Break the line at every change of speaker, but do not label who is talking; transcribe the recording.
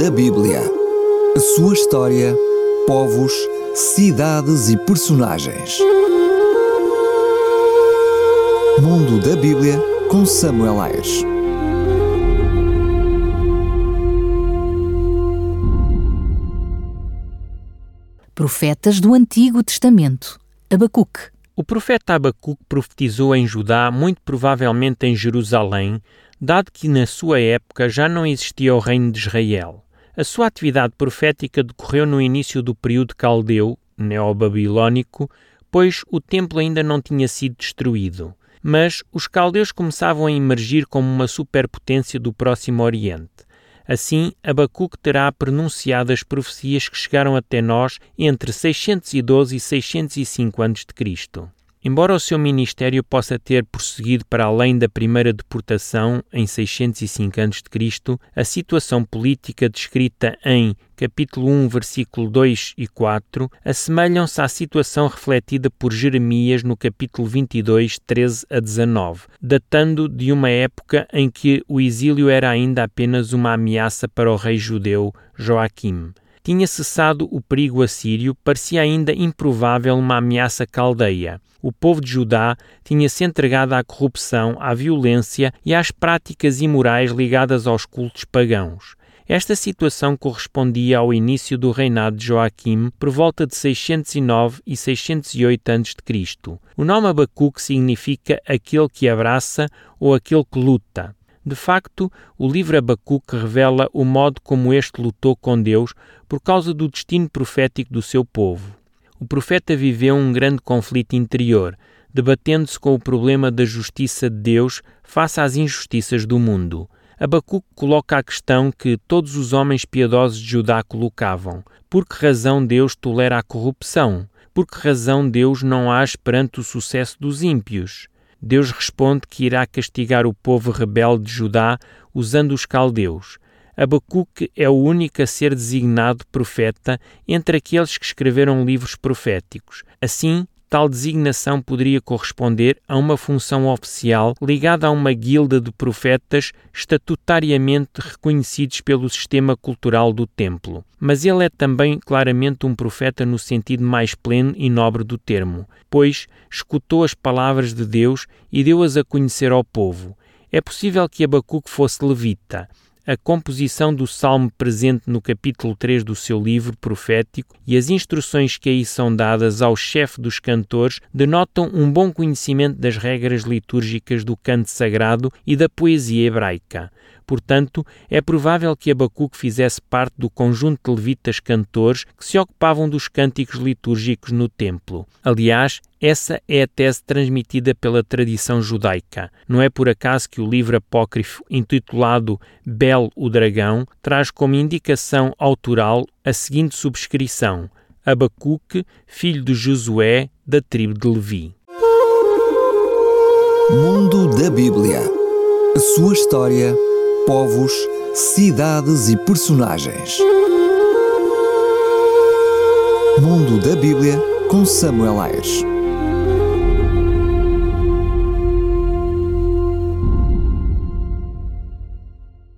da Bíblia. A sua história, povos, cidades e personagens. Mundo da Bíblia com Samuel Ayres.
Profetas do Antigo Testamento. Abacuque.
O profeta Abacuque profetizou em Judá, muito provavelmente em Jerusalém, dado que na sua época já não existia o reino de Israel. A sua atividade profética decorreu no início do período caldeu, neobabilônico, pois o templo ainda não tinha sido destruído. Mas os caldeus começavam a emergir como uma superpotência do Próximo Oriente. Assim, Abacuque terá pronunciado as profecias que chegaram até nós entre 612 e 605 a.C. Embora o seu ministério possa ter prosseguido para além da primeira deportação em 605 a.C., a situação política descrita em capítulo 1, versículo 2 e 4 assemelham-se à situação refletida por Jeremias no capítulo 22, 13 a 19, datando de uma época em que o exílio era ainda apenas uma ameaça para o rei judeu Joaquim tinha cessado o perigo assírio, parecia ainda improvável uma ameaça caldeia. O povo de Judá tinha-se entregado à corrupção, à violência e às práticas imorais ligadas aos cultos pagãos. Esta situação correspondia ao início do reinado de Joaquim por volta de 609 e 608 a.C. O nome Abacuque significa aquele que abraça ou aquele que luta. De facto, o livro Abacuque revela o modo como este lutou com Deus por causa do destino profético do seu povo. O profeta viveu um grande conflito interior, debatendo-se com o problema da justiça de Deus face às injustiças do mundo. Abacuque coloca a questão que todos os homens piedosos de Judá colocavam: por que razão Deus tolera a corrupção? Por que razão Deus não age perante o sucesso dos ímpios? Deus responde que irá castigar o povo rebelde de Judá usando os caldeus. Abacuque é o único a ser designado profeta entre aqueles que escreveram livros proféticos. Assim, tal designação poderia corresponder a uma função oficial ligada a uma guilda de profetas estatutariamente reconhecidos pelo sistema cultural do templo. Mas ele é também claramente um profeta no sentido mais pleno e nobre do termo, pois escutou as palavras de Deus e deu-as a conhecer ao povo. É possível que Abacuque fosse levita, a composição do salmo presente no capítulo 3 do seu livro profético e as instruções que aí são dadas ao chefe dos cantores denotam um bom conhecimento das regras litúrgicas do canto sagrado e da poesia hebraica. Portanto, é provável que Abacuque fizesse parte do conjunto de levitas cantores que se ocupavam dos cânticos litúrgicos no templo. Aliás, essa é a tese transmitida pela tradição judaica. Não é por acaso que o livro apócrifo intitulado Bel o Dragão traz como indicação autoral a seguinte subscrição: Abacuque, filho de Josué, da tribo de Levi.
Mundo da Bíblia. A sua história povos, cidades e personagens. Mundo da Bíblia com Samuel Ayres.